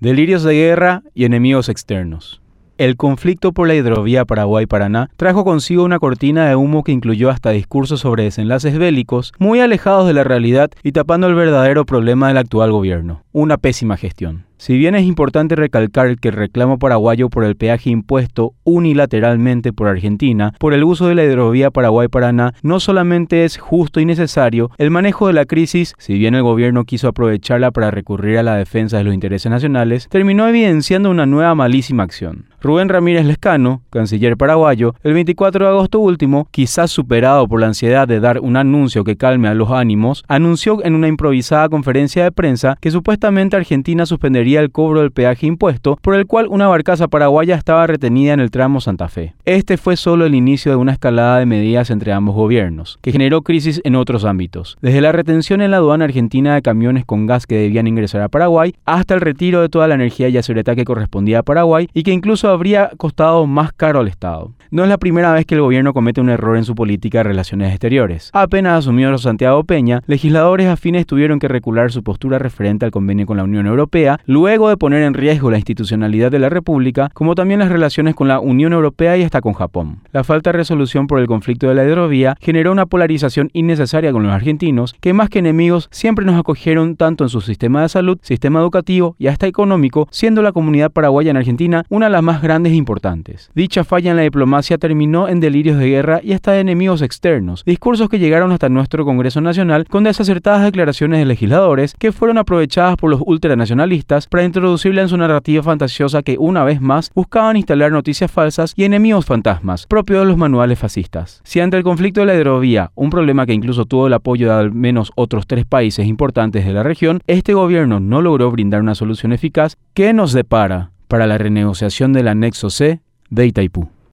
Delirios de guerra y enemigos externos. El conflicto por la hidrovía Paraguay-Paraná trajo consigo una cortina de humo que incluyó hasta discursos sobre desenlaces bélicos muy alejados de la realidad y tapando el verdadero problema del actual gobierno, una pésima gestión. Si bien es importante recalcar que el reclamo paraguayo por el peaje impuesto unilateralmente por Argentina por el uso de la hidrovía Paraguay-Paraná no solamente es justo y necesario, el manejo de la crisis, si bien el gobierno quiso aprovecharla para recurrir a la defensa de los intereses nacionales, terminó evidenciando una nueva malísima acción. Rubén Ramírez Lescano, canciller paraguayo, el 24 de agosto último, quizás superado por la ansiedad de dar un anuncio que calme a los ánimos, anunció en una improvisada conferencia de prensa que supuestamente Argentina suspendería el cobro del peaje impuesto, por el cual una barcaza paraguaya estaba retenida en el tramo Santa Fe. Este fue solo el inicio de una escalada de medidas entre ambos gobiernos, que generó crisis en otros ámbitos, desde la retención en la aduana argentina de camiones con gas que debían ingresar a Paraguay, hasta el retiro de toda la energía yacereta que correspondía a Paraguay y que incluso habría costado más caro al Estado. No es la primera vez que el gobierno comete un error en su política de relaciones exteriores. Apenas asumió Santiago Peña, legisladores afines tuvieron que recular su postura referente al convenio con la Unión Europea, luego de poner en riesgo la institucionalidad de la República, como también las relaciones con la Unión Europea y hasta con Japón. La falta de resolución por el conflicto de la hidrovía generó una polarización innecesaria con los argentinos, que más que enemigos siempre nos acogieron tanto en su sistema de salud, sistema educativo y hasta económico, siendo la comunidad paraguaya en Argentina una de las grandes e importantes. Dicha falla en la diplomacia terminó en delirios de guerra y hasta de enemigos externos, discursos que llegaron hasta nuestro Congreso Nacional con desacertadas declaraciones de legisladores que fueron aprovechadas por los ultranacionalistas para introducirla en su narrativa fantasiosa que una vez más buscaban instalar noticias falsas y enemigos fantasmas, propios de los manuales fascistas. Si ante el conflicto de la hidrovía, un problema que incluso tuvo el apoyo de al menos otros tres países importantes de la región, este gobierno no logró brindar una solución eficaz, ¿qué nos depara para la renegociación del anexo C de Itaipú?